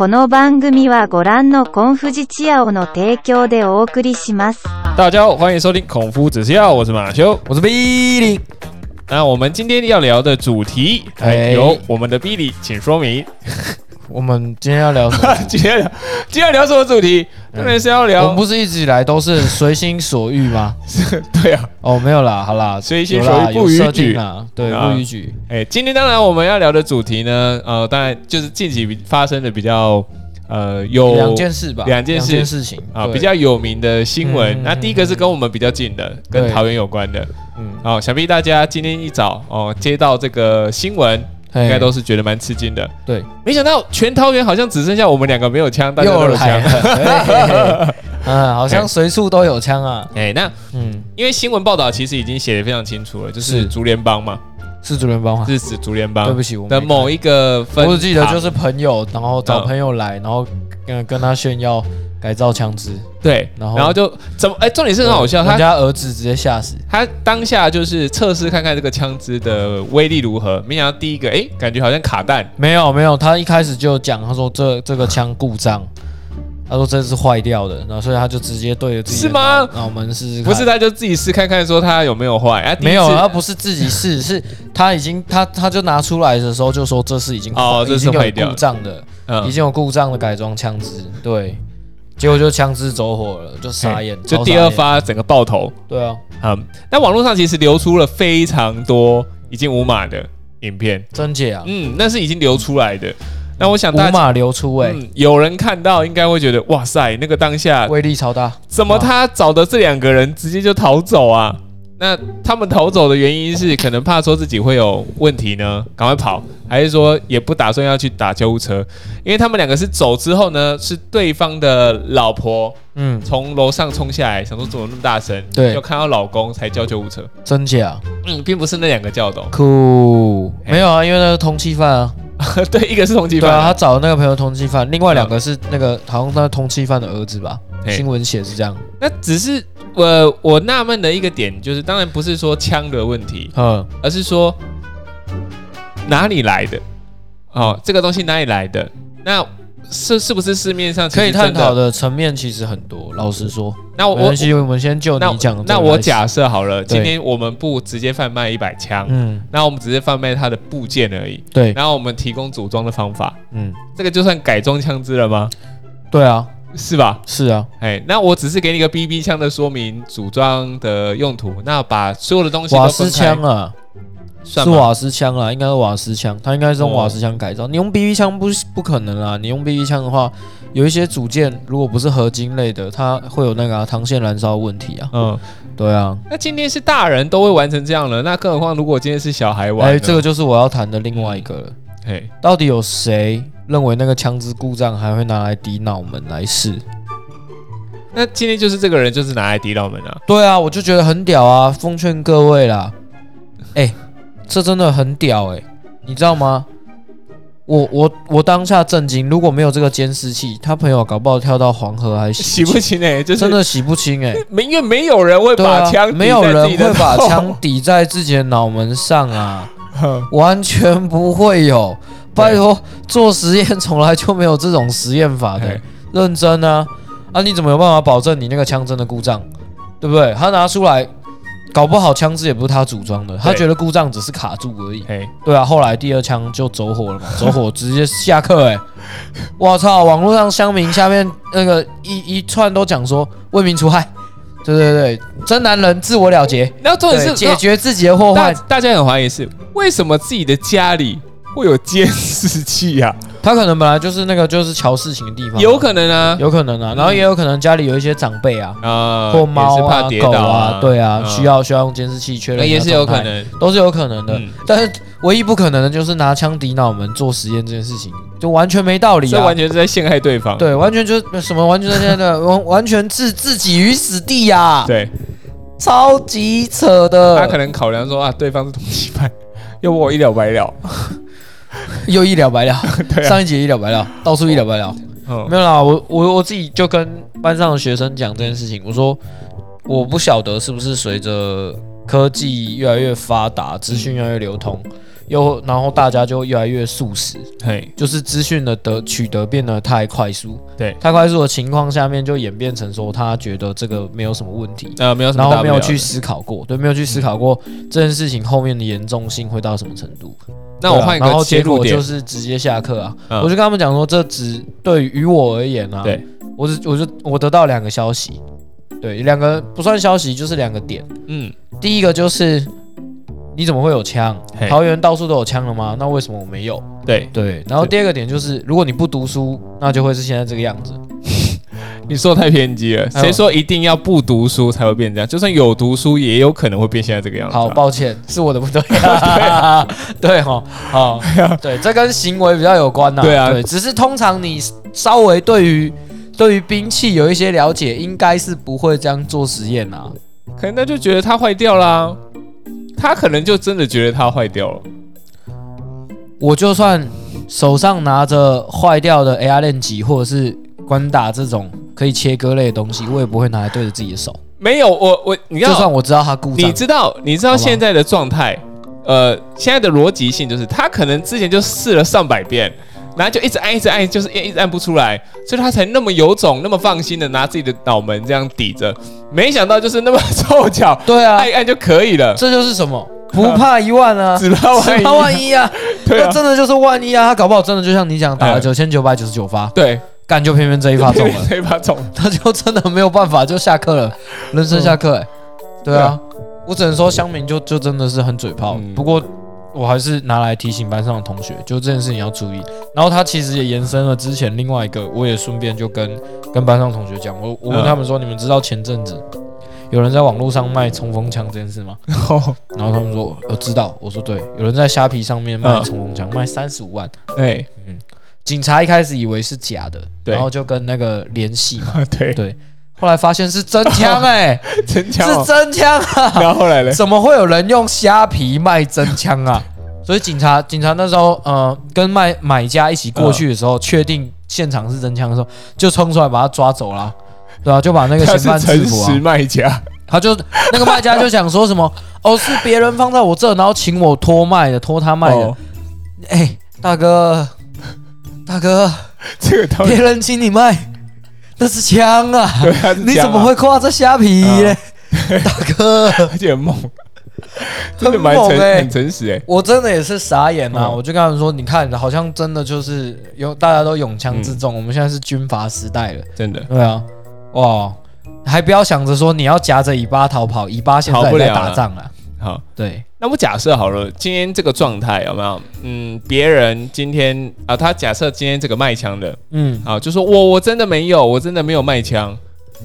この番組はご覧のコンフジチアオの提供でお送りします。大家好，欢迎收听孔夫子吃药，我是马修。我是 Billy，那我们今天要聊的主题，哎，哎由我们的 Billy 请说明。我们今天要聊什么？今天聊，今天要聊什么主题？当然是要聊我聊们，不是一直以来都是随心所欲吗？对啊，哦，没有啦，好啦，随心所欲不逾矩定啊，对，啊不逾矩。哎，今天当然我们要聊的主题呢，呃，当然就是近期发生的比较，呃，有两件事吧，两件事事情啊，比较有名的新闻。嗯那第一个是跟我们比较近的，跟桃园有关的。嗯，哦，想必大家今天一早哦接到这个新闻，嘿应该都是觉得蛮吃惊的。对，没想到全桃园好像只剩下我们两个没有枪，大家都又有枪。来 了，嘿嘿嘿嗯，好像随处都有枪啊。哎，那嗯，因为新闻报道其实已经写的非常清楚了，就是是。竹联帮嘛，是竹联帮吗？是指竹联帮。对不起，我的某一，一个分行，我只记得就是朋友，然后找嗯朋友来，然后跟跟他炫耀改造枪支，对，然后然后就怎么哎，重点是很好笑，他家儿子直接吓死。他当下就是测试看看这个枪支的威力如何，没想到第一个哎，感觉好像卡弹，没有没有，他一开始就讲，他说这这个枪故障，他说这是坏掉的，然后所以他就直接对着自己是吗？脑脑门试试看，不是他就自己试看看说他有没有坏啊？没有，次他不是自己试，是他已经他他就拿出来的时候就说这是已经哦这是坏掉的故障的，已嗯，经有故障的改装枪支，对，结果就枪支走火了，就傻眼，就第二发整个爆头，对啊，嗯，那网络上其实流出了非常多已经无码的影片，真假？啊，嗯，那是已经流出来的。那我想大家，五马流出哎，嗯，有人看到应该会觉得，哇塞，那个当下威力超大，怎么他找的这两个人直接就逃走啊？那他们逃走的原因是可能怕说自己会有问题呢，赶快跑，还是说也不打算要去打救护车？因为他们两个是走之后呢，是对方的老婆嗯，从楼上冲下来，想说怎么那么大声，对。就看到老公才叫救护车。真假？嗯，并不是那两个叫的哦、酷，哎。没有啊，因为那是通缉犯啊。对，一个是通缉犯，他找的那个朋友通缉犯，另外两个是那个好像那通缉犯的儿子吧？嘿新闻写是这样。那只是我我纳闷的一个点就是，当然不是说枪的问题，嗯，而是说哪里来的？哦，这个东西哪里来的？那是是不是市面上可以探讨？的层面其实很多。老实说，那我关系，我们先就那你讲那我假设好了，今天我们不直接贩卖一百枪，嗯，那我们只是贩卖它的部件而已，对，然后我们提供组装的方法，嗯，这个就算改装枪支了吗？对啊，是吧？是啊，哎，那我只是给你一个 BB 枪的说明，组装的用途，那把所有的东西瓦斯枪啊，是瓦斯枪啦，应该是瓦斯枪，它应该是用哦瓦斯枪改造。你用 BB 枪不不可能啊，你用 BB 枪的话，有一些组件如果不是合金类的，它会有那个啊膛线燃烧问题啊。嗯，对啊，那今天是大人都会玩成这样了，那更何况如果今天是小孩玩哎，呢，这个就是我要谈的另外一个了。嘿，到底有谁认为那个枪支故障还会拿来抵脑门来试？那今天就是这个人就是拿来抵脑门啊，对啊，我就觉得很屌啊！奉劝各位啦，哎、这真的很屌哎、你知道吗？我我我当下震惊，如果没有这个监视器，他朋友搞不好跳到黄河还洗洗不清哎，就是真的洗不清哎、没，因为没有人会把枪，没有人会把枪枪抵在自己的脑门上啊，完全不会有。拜托，做实验从来就没有这种实验法的嘿，认真啊！啊，你怎么有办法保证你那个枪真的故障？对不对？他拿出来，搞不好枪支也不是他组装的，他觉得故障只是卡住而已。哎，对啊，后来第二枪就走火了嘛，走火直接下课哎、我操！网络上乡民下面那个一一串都讲说为民除害，对对对，真男人自我了结，然后重点是解决自己的祸大患。大家很怀疑是为什么自己的家里会有监视器啊？他可能本来就是那个就是瞧事情的地方啊，有可能啊，有可能啊，然后也有可能家里有一些长辈啊，啊，或猫也是怕啊、狗啊，对啊，嗯需要需要用监视器确认也是有可能，都是有可能的。嗯，但是唯一不可能的就是拿枪抵脑门做实验这件事情，就完全没道理啊这完！全是在陷害对方。对，完全就是什么完全现在完 完全置自己于死地呀、对，超级扯的。他可能考量说啊，对方是通缉犯，要不我一了百了。又一了百了，啊，上一节一了百了，到处一了百了。嗯没有啦，我我我自己就跟班上的学生讲这件事情，我说我不晓得是不是随着科技越来越发达，资讯越来越流通，又然后大家就越来越速食，嘿，就是资讯的得取得变得太快速，对。太快速的情况下面就演变成说他觉得这个没有什么问题，呃，没有什么然后没有去思考过，对，没有去思考过这件事情后面的严重性会到什么程度。那我换一对啊然后个结果就，是直接下课啊！嗯。我就跟他们讲说，这只对于我而言啊，对，我只我就我得到两个消息，对，两个不算消息，就是两个点。嗯，第一个就是你怎么会有枪？桃园到处都有枪了吗？那为什么我没有？对，对，然后第二个点就是，如果你不读书，那就会是现在这个样子。你说得太偏激了。哎谁说一定要不读书才会变这样？就算有读书，也有可能会变现在这个样子啊。好，抱歉，是我的不对。对 哈，好，对，这跟行为比较有关呐。对啊对，只是通常你稍微对于对于兵器有一些了解，应该是不会这样做实验啊。可能那就觉得它坏掉啦，他可能就真的觉得它坏掉了。我就算手上拿着坏掉的 AR 链级或者是关打这种可以切割类的东西，我也不会拿来对着自己的手。没有，我我你要就要算我知道它故你，知道，你知道现在的状态，呃，现在的逻辑性就是，他可能之前就试了上百遍，然后就一直按，一直按，就是一直按不出来，所以他才那么有种、那么放心的拿自己的脑门这样抵着，没想到就是那么凑巧，对啊。按，一按就可以了，这就是什么？不怕一万啊，只怕万一，只怕万一啊，对啊，那真的就是万一啊，他搞不好真的就像你讲，打了嗯九千九百九十九发，对，干就偏偏这一发中了。这一发中，他就真的没有办法，就下课了，人生下课、欸，对啊，我只能说乡民就就真的是很嘴炮，嗯。不过我还是拿来提醒班上的同学，就这件事情要注意。然后他其实也延伸了之前另外一个，我也顺便就跟跟班上同学讲，我我问嗯他们说，你们知道前阵子有人在网络上卖冲锋枪这件事吗？然后他们说，我知道，我说对，有人在虾皮上面卖嗯冲锋枪，卖三十五万。哎，警察一开始以为是假的，然后就跟那个联系嘛，对，对，后来发现是真枪 哎、真枪哦，是真枪啊！然后后来呢？怎么会有人用虾皮卖真枪啊？所以警察警察那时候呃跟卖买家一起过去的时候，确定现场是真枪的时候，就冲出来把他抓走了，对啊，就把那个他嫌犯制服啊实。卖家，他就那个卖家就想说什么 哦，是别人放在我这，然后请我托卖的，托他卖的哦。哎、大哥，大哥，这个别人请你卖，那是枪啊！你怎么会挂这虾皮嘞？大哥，而且很猛，真的蛮诚很猛欸很诚实哎。我真的也是傻眼啊、嗯我就跟他们说，你看，好像真的就是有大家都拥枪自嗯重，我们现在是军阀时代了。真的对啊，哇，还不要想着说你要夹着尾巴逃跑，尾巴现在也在逃不了了打仗了。好。对，那我假设好了，今天这个状态有没有？嗯，别人今天啊，他假设今天这个卖枪的嗯啊，就说我我真的没有，我真的没有卖枪，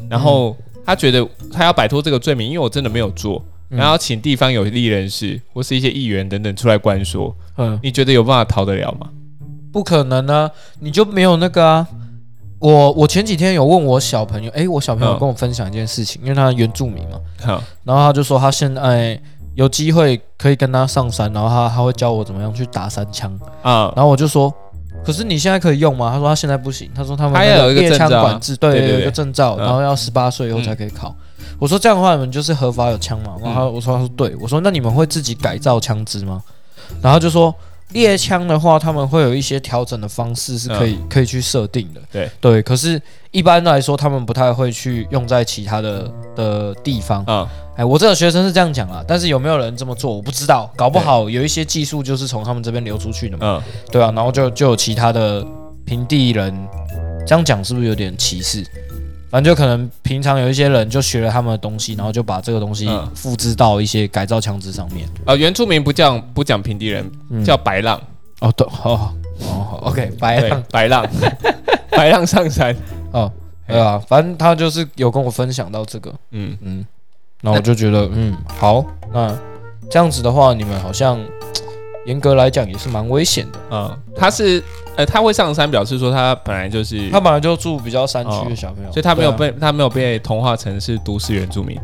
然后他觉得他要摆脱这个罪名，因为我真的没有做，嗯然后请地方有利人士或是一些议员等等出来关说，嗯，你觉得有办法逃得了吗？不可能啊，你就没有那个啊。我我前几天有问我小朋友，诶，我小朋友嗯跟我分享一件事情，因为他原住民嘛，好，然后他就说他现在有机会可以跟他上山，然后他他会教我怎么样去打三枪。啊，然后我就说，可是你现在可以用吗？他说他现在不行，他说他们他要有一个猎枪管制，对有一个证照，嗯然后要十八岁以后才可以考。我说这样的话，你们就是合法有枪嘛？然后我说他说对，我说那你们会自己改造枪支吗？然后就说猎枪的话，他们会有一些调整的方式是可以、可以去设定的。对对，可是一般来说，他们不太会去用在其他的的地方。啊，哎，我这个学生是这样讲啊，但是有没有人这么做，我不知道，搞不好有一些技术就是从他们这边流出去的嘛。嗯，对啊，然后就就有其他的平地人，这样讲是不是有点歧视？反正就可能平常有一些人就学了他们的东西，然后就把这个东西嗯复制到一些改造枪支上面。啊，原住民不讲不讲平地人，嗯叫白浪，哦，对，哦哦好，OK，白对浪，白浪，白浪上山，哦，对啊，反正他就是有跟我分享到这个，嗯，嗯，然后我就觉得，嗯，好，那这样子的话，你们好像严格来讲也是蛮危险的。嗯，他是呃，他会上山，表示说他本来就是，他本来就住比较山区的小朋友，所以他没有被他没有被同化成是都市原住民。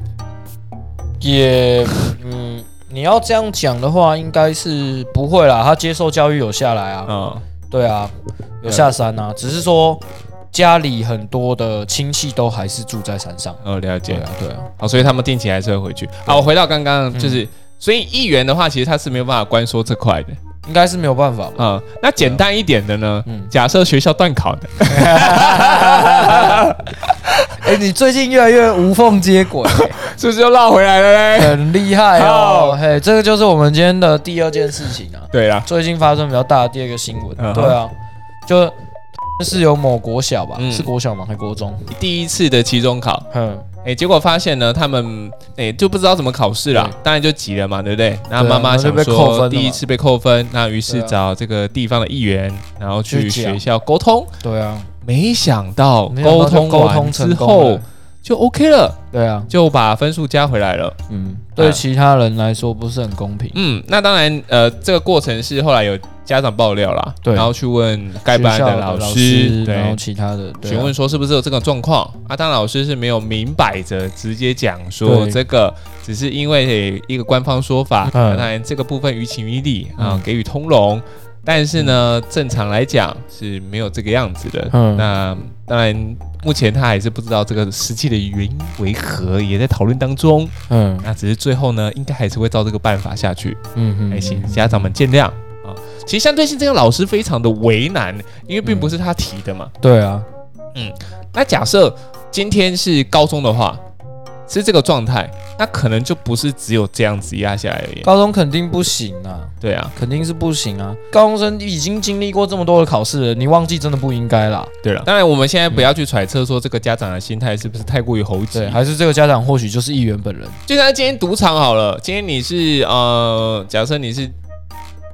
也，嗯，你要这样讲的话，应该是不会啦。他接受教育有下来啊，嗯，对啊，有下山啊，只是说家里很多的亲戚都还是住在山上。哦，了解。对啊，对啊，好，所以他们定期还是会回去。好，我回到刚刚，就是，所以议员的话，其实他是没有办法关说这块的。应该是没有办法吧？啊、那简单一点的呢？嗯假设学校断考的，哎，你最近越来越无缝接轨，是不是又绕回来了嘞？很厉害哦。嘿，这个就是我们今天的第二件事情啊，对啊，最近发生比较大的第二个新闻嗯。对啊，就。是有某国小吧？嗯是国小吗？还国中？第一次的期中考，嗯，哎，结果发现呢，他们哎就不知道怎么考试啦对，当然就急了嘛，对不对？那妈妈想那就被扣分了嘛说第一次被扣分，那于是对啊找这个地方的议员，然后去去讲学校沟通，对啊，没想到没想到就沟通沟通之成功后了就 OK 了，对啊，就把分数加回来了。嗯，对其他人来说不是很公平。嗯，那当然，呃，这个过程是后来有家长爆料啦，对然后去问该班的老师，然后，其他的询问说是不是有这个状况啊？当然老师是没有明摆着直接讲说这个，只是因为一个官方说法，嗯当然这个部分于情于理啊嗯，给予通融。但是呢，正常来讲是没有这个样子的。嗯那当然，目前他还是不知道这个实际的原因为何，也在讨论当中。嗯那只是最后呢，应该还是会照这个办法下去。嗯嗯还，请家长们见谅啊。其实相对性，这个老师非常的为难，因为并不是他提的嘛。对啊，嗯那假设今天是高中的话，是这个状态，那可能就不是只有这样子压下来而已。高中肯定不行啊，对啊，肯定是不行啊。高中生已经经历过这么多的考试了，你忘记真的不应该啦。对了，当然我们现在不要去揣测说这个家长的心态是不是太过于猴急对，。还是这个家长或许就是议员本人。就像今天赌场好了，今天你是呃，假设你是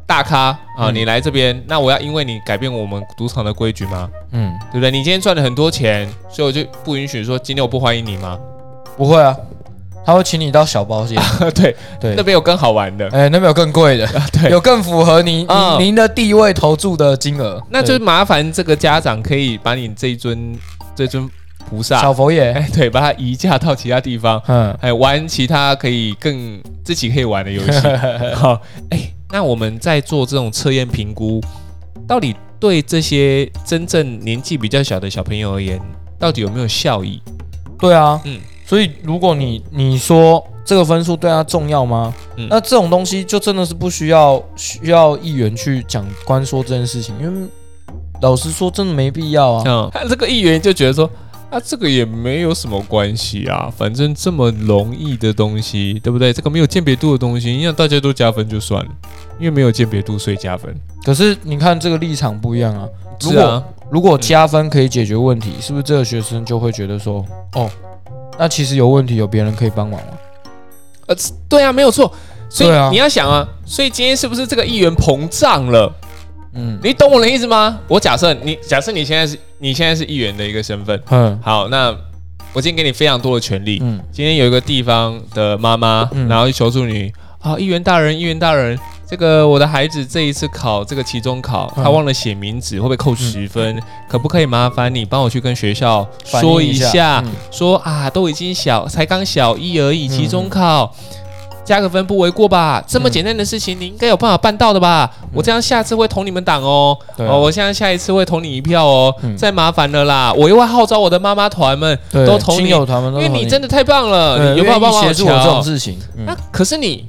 大咖啊，嗯你来这边，那我要因为你改变我们赌场的规矩吗？嗯，对不对？你今天赚了很多钱，所以我就不允许说今天我不欢迎你吗？不会啊，他会请你到小包间。对，对那，边有更好玩的，哎，那边有更贵的，对有更符合您嗯您您的地位投注的金额。那就麻烦这个家长可以把你这尊这尊菩萨，小佛爷。哎，对，把它移驾到其他地方，嗯，哎，玩其他可以更自己可以玩的游戏。好，哎，那我们在做这种测验评估，到底对这些真正年纪比较小的小朋友而言，到底有没有效益？对啊，嗯所以如果你你说这个分数对他重要吗？嗯那这种东西就真的是不需要需要议员去讲官说这件事情，因为老实说真的没必要啊。嗯，他这个议员就觉得说。啊，这个也没有什么关系啊，反正这么容易的东西，对不对？这个没有鉴别度的东西，你让大家都加分就算了，因为没有鉴别度，所以加分。可是你看这个立场不一样啊。如果、啊，如果加分可以解决问题，是不是这个学生就会觉得说，哦，那其实有问题有别人可以帮忙吗？呃，对啊，没有错。所以啊你要想啊，所以今天是不是这个议员膨胀了？嗯。你懂我的意思吗？我假设你假设你现在是你现在是议员的一个身份，嗯。好，那我今天给你非常多的权利。嗯。今天有一个地方的妈妈，嗯。然后去求助你啊，议员大人，议员大人，这个我的孩子这一次考这个期中考，嗯。他忘了写名字，会不会扣十分？可不可以麻烦你帮我去跟学校说一下？说啊，都已经小，才刚小一而已，嗯。期中考。加个分不为过吧？这么嗯简单的事情，你应该有办法办到的吧？我这样下次会投你们党哦。啊。哦，我现在下一次会投你一票哦。嗯。再麻烦了啦，我又会号召我的妈妈团们，都投你。亲友团们都因为你真的太棒了，对你有办法协助我这种事情。嗯。那可是你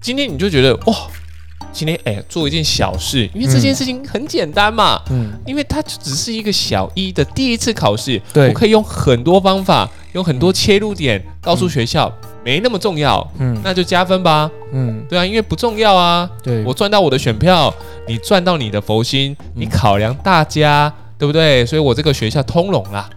今天你就觉得哇，今天哎做一件小事，因为这件事情很简单嘛，嗯，因为它就只是一个小一的第一次考试，对。我可以用很多方法，用很多切入点告诉学校、没那么重要，嗯。那就加分吧。嗯，对啊，因为不重要啊，对，我赚到我的选票，你赚到你的佛心，你嗯考量大家，对不对？所以我这个学校通融啦。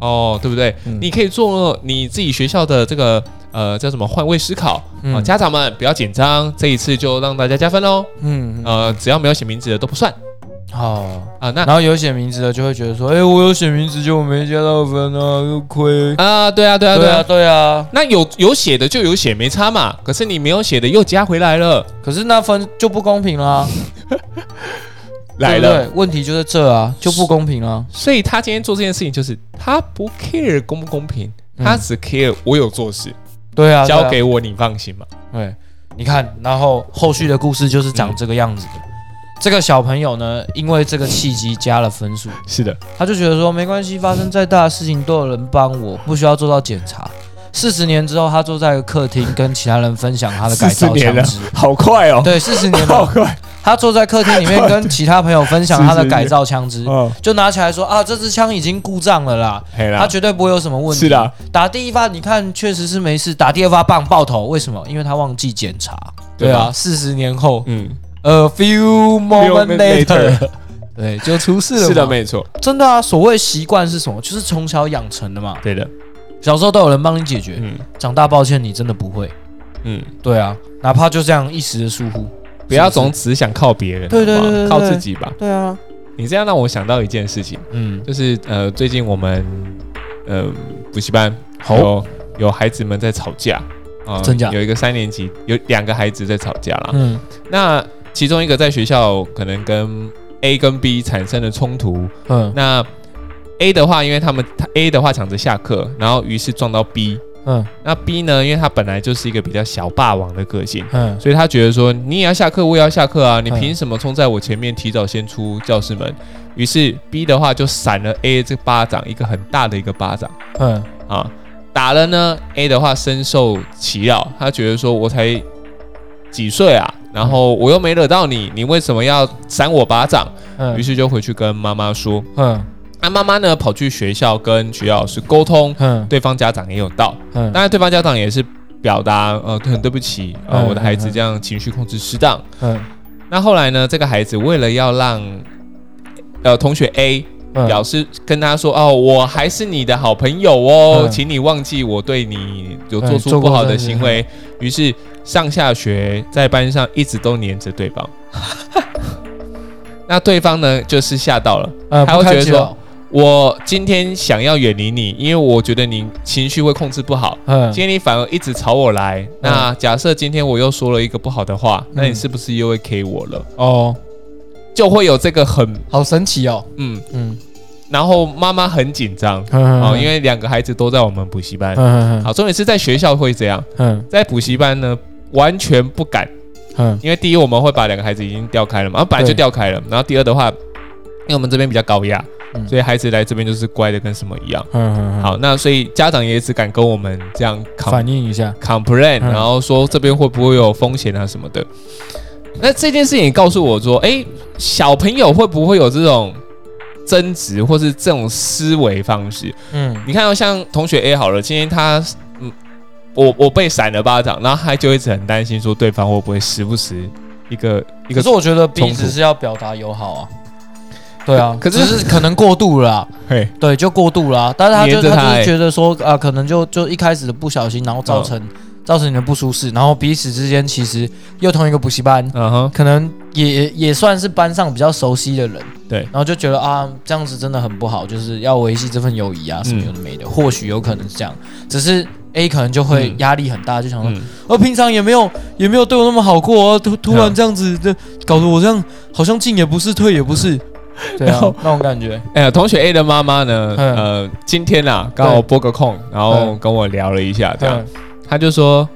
哦，对不对？嗯。你可以做你自己学校的这个呃叫什么换位思考。啊、嗯家长们不要紧张，这一次就让大家加分喽。嗯。呃，只要没有写名字的都不算好。啊、那然后有写名字的就会觉得说，哎，我有写名字就没加到分啊，又亏。啊、对啊，对啊，对啊。对啊。那有有写的就有写，没差嘛。可是你没有写的又加回来了，可是那分就不公平啦，来了。对对，问题就在这啊，就不公平了。所以他今天做这件事情，就是他不 care 公不公平，嗯他只 care 我有做事，对啊，交给我你放心嘛。对，你看，然后后续的故事就是长这个样子的。这个小朋友呢，因为这个契机加了分数，是的，他就觉得说没关系，发生再大的事情都有人帮我，不需要做到检查。四十年之后，他坐在客厅跟其他人分享他的改造40年了枪支。好快哦，对，四十年，好快。他坐在客厅里面跟其他朋友分享他的改造枪支，哦，就拿起来说啊，这支枪已经故障了啦，他绝对不会有什么问题。是的，打第一发你看确实是没事，打第二发棒爆头，为什么？因为他忘记检查。对啊，四十年后嗯，，a few moment Moment later，later 对，就出事了。是的，没错，真的啊，所谓习惯是什么？就是从小养成的嘛。对的，小时候都有人帮你解决，嗯长大抱歉你真的不会。嗯，对啊，哪怕就这样一时的疏忽，不要总只想靠别人，对对对靠自己吧。对啊，你这样让我想到一件事情，嗯，就是呃，最近我们呃补习班好有有孩子们在吵架啊，真假有一个三年级有两个孩子在吵架啦。嗯那其中一个在学校可能跟 A 跟 B 产生了冲突，嗯。那 A 的话，因为他们他 A 的话抢着下课，然后于是撞到 B。嗯。那 B 呢，因为他本来就是一个比较小霸王的个性，嗯。所以他觉得说你也要下课，我也要下课啊，你嗯凭什么冲在我前面提早先出教室门？于是 B 的话就闪了 A 这巴掌，一个很大的一个巴掌。嗯。啊，打了呢 A 的话深受其扰，他觉得说我才几岁啊，然后我又没惹到你，你为什么要扇我巴掌？于嗯是就回去跟妈妈说，嗯。那妈妈呢跑去学校跟学校老师沟通，嗯。对方家长也有到，嗯。当然对方家长也是表达呃很对不起，呃嗯我的孩子这样情绪控制失当。嗯。那后来呢，这个孩子为了要让呃同学 A 嗯表示跟他说哦，我还是你的好朋友哦，嗯请你忘记我对你有做出不好的行为。于是上下学在班上一直都黏着对方。那对方呢，就是吓到了。嗯，他会觉得说我今天想要远离你，因为我觉得你情绪会控制不好。嗯今天你反而一直朝我来，那假设今天我又说了一个不好的话，那你是不是又会 K 我了？哦，就会有这个很好神奇哦，嗯，嗯。然后妈妈很紧张嗯哦，因为两个孩子都在我们补习班。嗯嗯好，重点是在学校会这样，嗯。在补习班呢完全不敢，嗯。因为第一我们会把两个孩子已经调开了嘛，啊本来就调开了，然后第二的话，因为我们这边比较高压，嗯。所以孩子来这边就是乖的跟什么一样。嗯，好，那所以家长也只敢跟我们这样反映一下，complain，嗯。然后说这边会不会有风险啊什么的。那这件事情也告诉我说，哎，小朋友会不会有这种争执或是这种思维方式？嗯你看、哦，像同学 A 好了，今天他嗯，我我被闪了巴掌，然后他就一直很担心说对方会不会时不时一个一个可是我觉得突只是要表达友好啊。对啊，可是只是可能过度了啦，嘿，对，就过度了啊。但是他就他就是觉得说啊，可能就就一开始的不小心，然后造成造成你的不舒适，然后彼此之间其实又同一个补习班，嗯哼，可能也也算是班上比较熟悉的人，对。然后就觉得啊，这样子真的很不好，就是要维系这份友谊啊，什么嗯有的没的，或许有可能是这样，只是 A 可能就会嗯。压力很大，就想说，嗯，呃，平常也没有也没有对我那么好过啊，突突然嗯这样子，这搞得我这样好像进也不是，退也不是，对啊然后，那种感觉，哎呀，同学 A 的妈妈呢，嗯。呃，今天啊刚好拨个空，然后嗯。跟我聊了一下，这样，嗯他就说，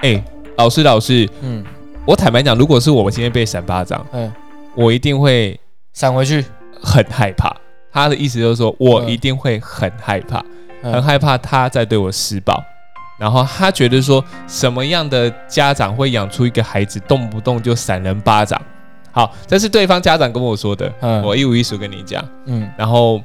哎，老师老师，嗯我坦白讲，如果是我今天被闪巴掌，嗯，我一定会闪回去，很害怕。他的意思就是说，我嗯一定会很害怕，很嗯害怕他在对我施暴。然后他觉得说，什么样的家长会养出一个孩子动不动就闪人巴掌？好，这是对方家长跟我说的，嗯我一五一十跟你讲。嗯然后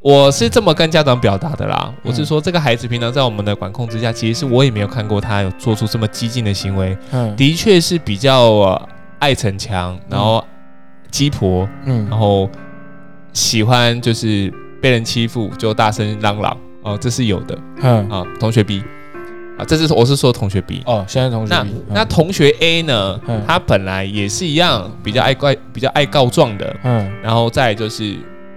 我是这么跟家长表达的啦，我是嗯说这个孩子平常在我们的管控之下，其实是我也没有看过他有做出这么激进的行为，嗯。的确是比较、呃爱逞强，然后鸡婆，嗯。然后喜欢就是被人欺负就大声嚷嚷哦，这是有的嗯，啊。同学 B 啊，这是我是说同学 B。哦，现在同学那比，那同学 A 呢嗯？他本来也是一样，比较爱怪、比较爱告状的，嗯。然后再就是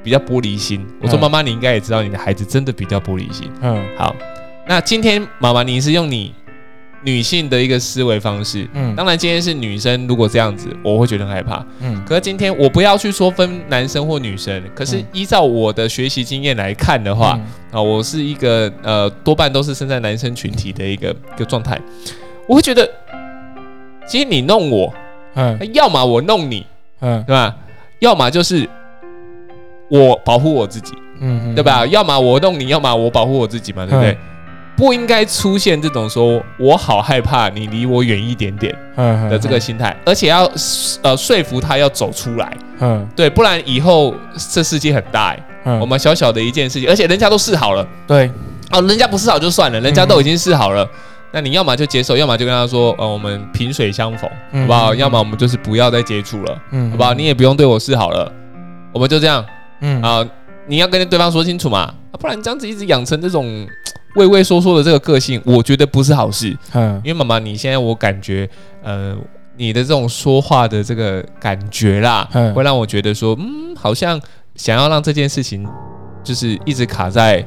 比较玻璃心。我说嗯。妈妈，你应该也知道，你的孩子真的比较玻璃心。嗯。好，那今天妈妈你是用你女性的一个思维方式，嗯。当然今天是女生，如果这样子，我会觉得很害怕。嗯。可是今天我不要去说分男生或女生，可是嗯。依照我的学习经验来看的话，啊，我是一个呃多半都是生在男生群体的一个一个状态，我会觉得，今天你弄我，嗯。要么我弄你，嗯。对吧？要么就是我保护我自己，嗯对吧？要么我弄你，要么我保护我自己嘛，对不对？不应该出现这种说我好害怕你离我远一点点嗯的这个心态，而且要呃说服他要走出来，嗯对，不然以后这世界很大哎，嗯我们小小的一件事情，而且人家都试好了。对，哦，人家不试好就算了，人家都已经试好了，那你要么就接受，要么就跟他说，呃，我们萍水相逢，嗯好不好？嗯要么我们就是不要再接触了，嗯好不好？你也不用对我示好了，我们就这样嗯。啊、你要跟对方说清楚嘛，啊不然这样子一直养成这种畏畏缩缩的这个个性，我觉得不是好事。嗯。因为妈妈，你现在我感觉，呃，你的这种说话的这个感觉啦，嗯。会让我觉得说，嗯，好像想要让这件事情就是一直卡在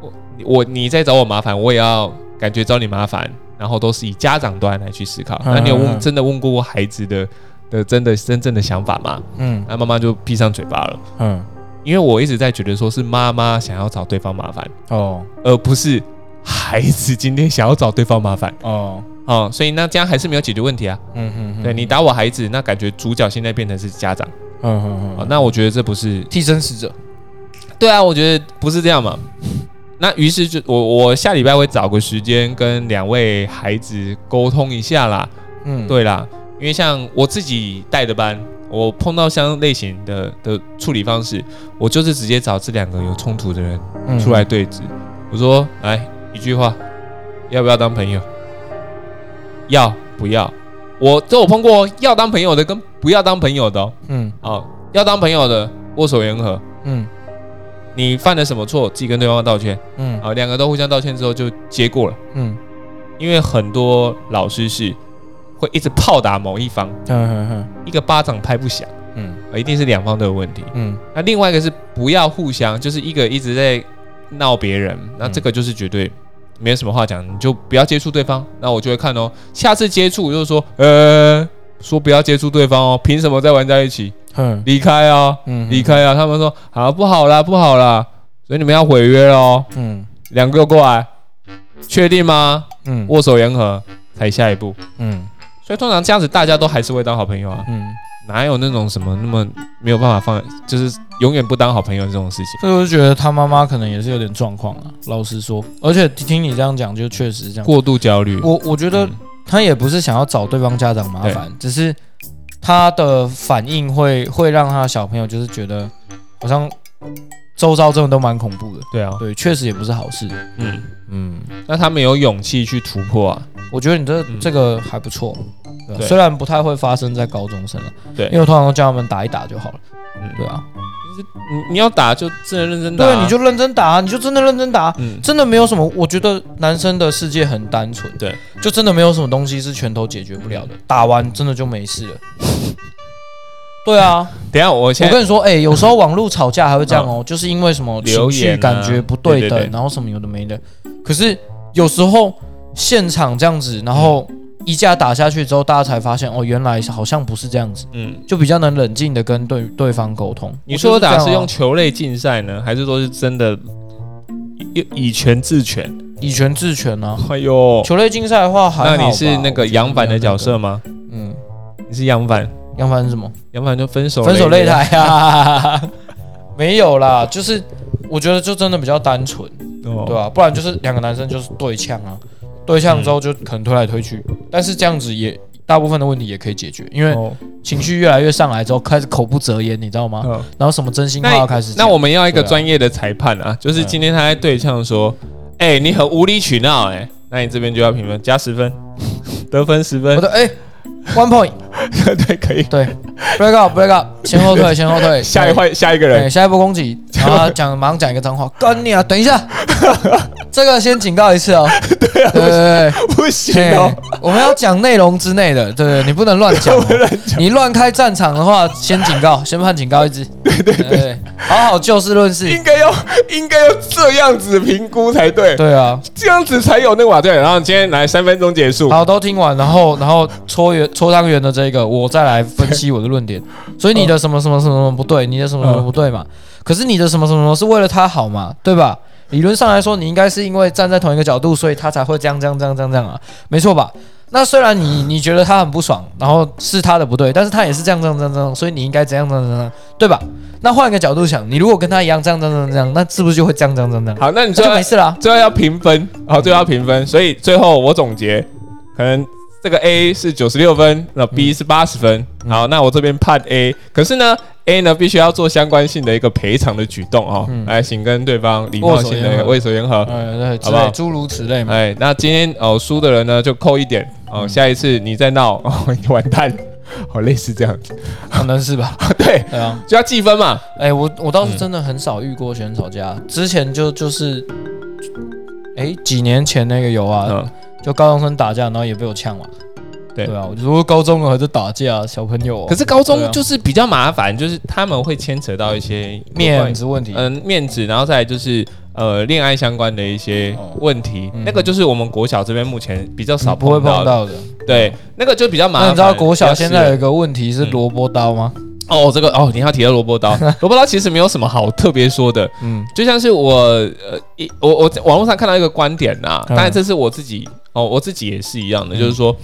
我我你在找我麻烦，我也要感觉找你麻烦，然后都是以家长端来去思考。嗯那你有问真的问过孩子的的真的真正的想法吗？嗯。那妈妈就闭上嘴巴了，嗯。因为我一直在觉得说是妈妈想要找对方麻烦，哦。而不是孩子今天想要找对方麻烦。哦。哦，所以那这样还是没有解决问题啊。嗯嗯对你打我孩子，那感觉主角现在变成是家长。嗯嗯嗯，那我觉得这不是替身使者。对啊，我觉得不是这样嘛。那于是就我我下礼拜会找个时间跟两位孩子沟通一下啦。嗯。对啦，因为像我自己带的班，我碰到相类型的的处理方式，我就是直接找这两个有冲突的人嗯出来对峙。我说，来一句话，要不要当朋友？要不要？我这我碰过要当朋友的跟不要当朋友的哦。嗯哦，要当朋友的握手言和，嗯你犯了什么错，自己跟对方道歉。嗯啊，两个都互相道歉之后就结过了。嗯因为很多老师是会一直炮打某一方，嗯嗯一个巴掌拍不响，嗯啊一定是两方都有问题。嗯那另外一个是不要互相，就是一个一直在闹别人，那这个就是绝对没有什么话讲，你就不要接触对方。那我就会看哦，下次接触就是说，呃，说不要接触对方哦，凭什么再玩在一起？嗯离开啊，嗯离开啊！他们说好不好啦，不好啦，所以你们要毁约喽。嗯两个过来，确定吗？嗯握手言和才下一步。嗯所以通常这样子，大家都还是会当好朋友啊，嗯，哪有那种什么那么没有办法放，就是永远不当好朋友这种事情？所以我就觉得他妈妈可能也是有点状况啊，老实说，而且听你这样讲，就确实这样。过度焦虑，我我觉得嗯。他也不是想要找对方家长麻烦，只是他的反应会会让他的小朋友就是觉得好像周遭真的都蛮恐怖的。对啊，对，确实也不是好事。嗯，嗯，那他们有勇气去突破啊，我觉得你这嗯这个还不错。对啊对虽然不太会发生在高中生了，对因为我通常都叫他们打一打就好了。嗯，对啊，你你要打就真的认真打啊，对，你就认真打，啊你就真的认真打，嗯，真的没有什么。我觉得男生的世界很单纯，对，就真的没有什么东西是拳头解决不了的，打完真的就没事了。对啊，等下我先我跟你说，哎、有时候网络吵架还会这样哦，就是因为什么情绪留言啊感觉不对等，然后什么有的没的。可是有时候现场这样子，然后一架打下去之后，大家才发现哦，原来好像不是这样子，嗯，就比较能冷静的跟对对方沟通。你说打是用球类竞赛呢，还是说是真的以以拳制拳？以拳制拳啊。哎呦，球类竞赛的话还好吧，那你是那个杨凡的角色没吗？那个？嗯，你是杨凡，杨凡是什么？杨凡就分手分手擂台，台啊？没有啦，就是我觉得就真的比较单纯，哦。对吧、不然就是两个男生就是对呛啊，对呛之后就可能推来推去，但是这样子也大部分的问题也可以解决，因为哦。情绪越来越上来之后，开始口不择言，你知道吗？嗯。然后什么真心话要开始讲，那我们要一个专业的裁判啊，就是今天他在对呛说，哎、你很无理取闹，哎，那你这边就要评分加十分，得分十分。我，说哎、one point，对，可以。对，break up，break up，前后退，前后退，下一换下一个对，人，下一波攻击，然后 讲马上讲一个脏话，干你啊！等一下，这个先警告一次哦。对对对。不行，哦。嘿，我们要讲内容之内的，对对，你不能乱讲哦。你乱开战场的话，先警告，先判警告一支。对对对，好好就事论事。应该要应该要这样子评估才对，对啊，这样子才有那个瓦对。然后今天来三分钟结束，好，都听完，然后然后搓圆搓汤圆的这个，我再来分析我的论点。所以你的什么什么什么什么不对，你的什么什么不对嘛？可是你的什么什么什么是为了他好嘛，对吧？理论上来说，你应该是因为站在同一个角度，所以他才会这样这样这样这样这样啊，没错吧？那虽然你你觉得他很不爽，然后是他的不对，但是他也是这样这样这样这样，所以你应该怎样怎样怎样，对吧？那换一个角度想，你如果跟他一样这样这样这样这样，那是不是就会这样这样这样？好，那你那最后就没事啦。最后要评分，好，最后要评分，所以最后我总结，可能这个 A 是九十六分，那 B 是八十分，好，那我这边判 A，可是呢，A 呢必须要做相关性的一个赔偿的举动哦，嗯来，请跟对方礼貌性的握手言和好不好诸如此类嘛。哎，那今天哦输的人呢就扣一点哦，嗯下一次你再闹 哦，你完蛋，好，类似这样子，可能是吧？对，对啊。就要计分嘛，哎、我我倒是真的很少遇过学生吵架，之前就就是，哎、几年前那个有啊，嗯，就高中生打架，然后也被我呛嘛。对。对啊，我就说高中了还在打架，小朋友、啊。可是高中就是比较麻烦，就是他们会牵扯到一些面子问题，嗯，面子，然后再来就是呃恋爱相关的一些问题，嗯。那个就是我们国小这边目前比较少不会碰到的。对，那个就比较麻烦。你知道国小现在有一个问题是嗯萝卜刀吗？哦，这个哦，你要提到萝卜刀，萝卜刀其实没有什么好特别说的，嗯。就像是我呃一我我在网络上看到一个观点呐、嗯。当然这是我自己哦，我自己也是一样的，就是说。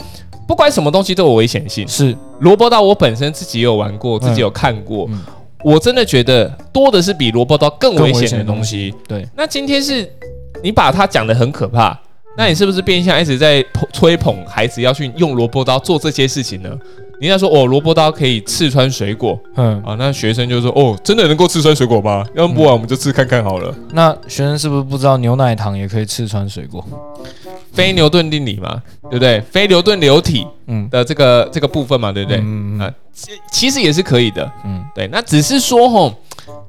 不管什么东西都有危险性，是，萝卜刀我本身自己也有玩过，自己有看过，嗯。我真的觉得多的是比萝卜刀更危险的东东西。对，那今天是你把它讲的很可怕，那你是不是变相一直在吹捧孩子要去用萝卜刀做这些事情呢？你要说哦，萝卜刀可以刺穿水果嗯，啊，那学生就说哦，真的能够刺穿水果吗？要不然我们就刺看看好了。那学生是不是不知道牛奶糖也可以刺穿水果？非牛顿定理嘛，对不对？非牛顿流体嗯，的这个这个部分嘛，对不对？嗯啊其其实也是可以的，嗯，对。那只是说吼，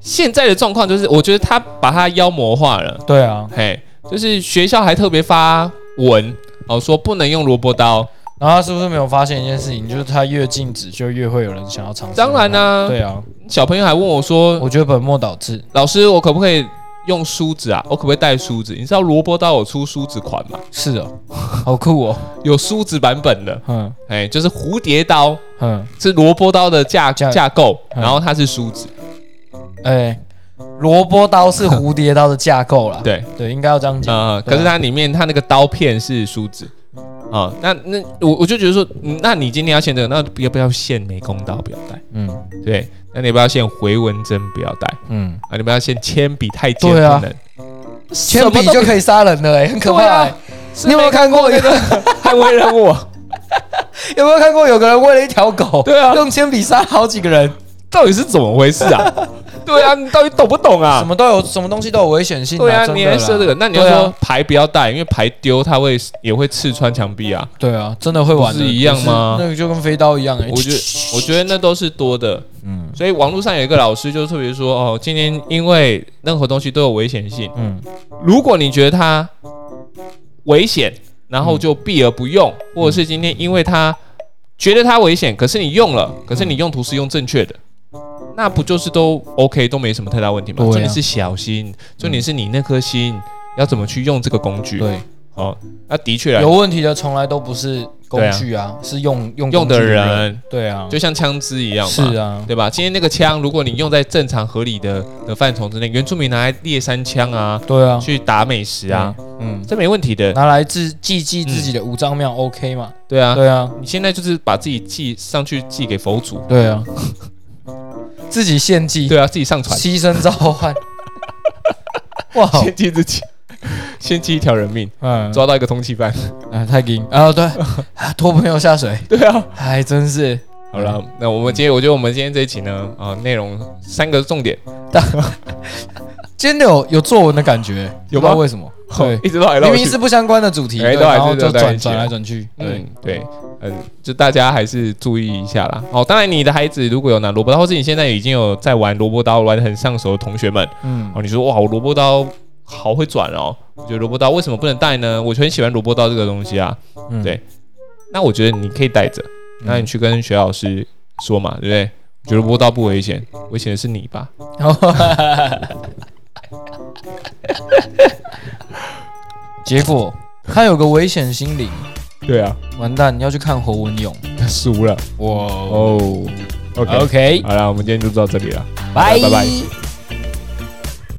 现在的状况就是，我觉得他把它妖魔化了。对啊。嘿，就是学校还特别发文哦，说不能用萝卜刀。然后他是不是没有发现一件事情，就是他越禁止，就越会有人想要尝试？当然啦、对啊，小朋友还问我说我觉得本末倒置。：“老师，我可不可以用梳子啊？我可不可以带梳子？你知道萝卜刀有出梳子款吗？是哦，好酷哦。有梳子版本的，嗯哎，就是蝴蝶刀嗯，是萝卜刀的架架架构，嗯然后它是梳子。哎，萝卜刀是蝴蝶刀的架构啦。对，对，应该要这样讲。呃，对啊可是它里面它那个刀片是梳子。”啊、那那我我就觉得说，嗯那你今天要限这个，那要不要限美工刀不要带？嗯对，那你要不要限回纹针不要带？嗯，啊，你不要限铅笔太尖不对啊能，铅笔就可以杀人了，哎，很可怕。你有没有看过那个捍卫任务？有没有看过有个人为了一条狗，对啊用铅笔杀好几个人？到底是怎么回事啊？对啊，你到底懂不懂啊什？么都有，什么东西都有危险性。对啊，你还设这个，那你要对啊说牌不要带，因为牌丢它会也会刺穿墙壁啊。对啊，真的会玩的，不是一样吗就是那个就跟飞刀一样哎。我觉得我觉得那都是多的，嗯所以网络上有一个老师就特别说，哦，今天因为任何东西都有危险性，嗯如果你觉得它危险，然后就避而不用，或者是今天因为它觉得它危险，可是你用了，可是你用途是用正确的，那不就是都 OK 都没什么太大问题吗？重点是小心，重点是你那颗心要怎么去用这个工具。对，哦，那的确啊。有问题的从来都不是工具啊，是用用用的人。对啊，就像枪支一样嘛，是啊，对吧？今天那个枪，如果你用在正常合理的的范畴之内，原住民拿来猎山枪啊，对啊，去打美食啊，嗯，这没问题的。拿来自祭祭自己的五脏庙 OK 嘛？对啊，对啊，你现在就是把自己祭上去祭给佛祖，对啊，自己献祭，对啊，自己上传，牺牲召唤，哇，献祭自己，献祭一条人命，嗯，抓到一个通缉犯。啊，太硬。啊，对，啊拖朋友下水，对啊，还真是，好了，那我们今天，我觉得我们今天这一期呢，啊，内容三个重点，今天有有作文的感觉，有吗不知道为什么？对，一直都来到明明是不相关的主题，对哎都还是然后就转都在一起啊转来转去，对嗯，对，嗯，就大家还是注意一下啦。哦，当然你的孩子如果有拿萝卜刀，或是你现在已经有在玩萝卜刀玩的很上手的同学们，嗯哦，你说哇，我萝卜刀好会转哦，我觉得萝卜刀为什么不能带呢？我就很喜欢萝卜刀这个东西啊。嗯对那我觉得你可以带着，那你去跟学老师说嘛，对不对？我觉得萝卜刀不危险，危险的是你吧？结果他有个危险心理，对啊，完蛋，你要去看侯文勇，他 输了。哇哦。OK，，OK，好了，我们今天就到这里了，拜。拜拜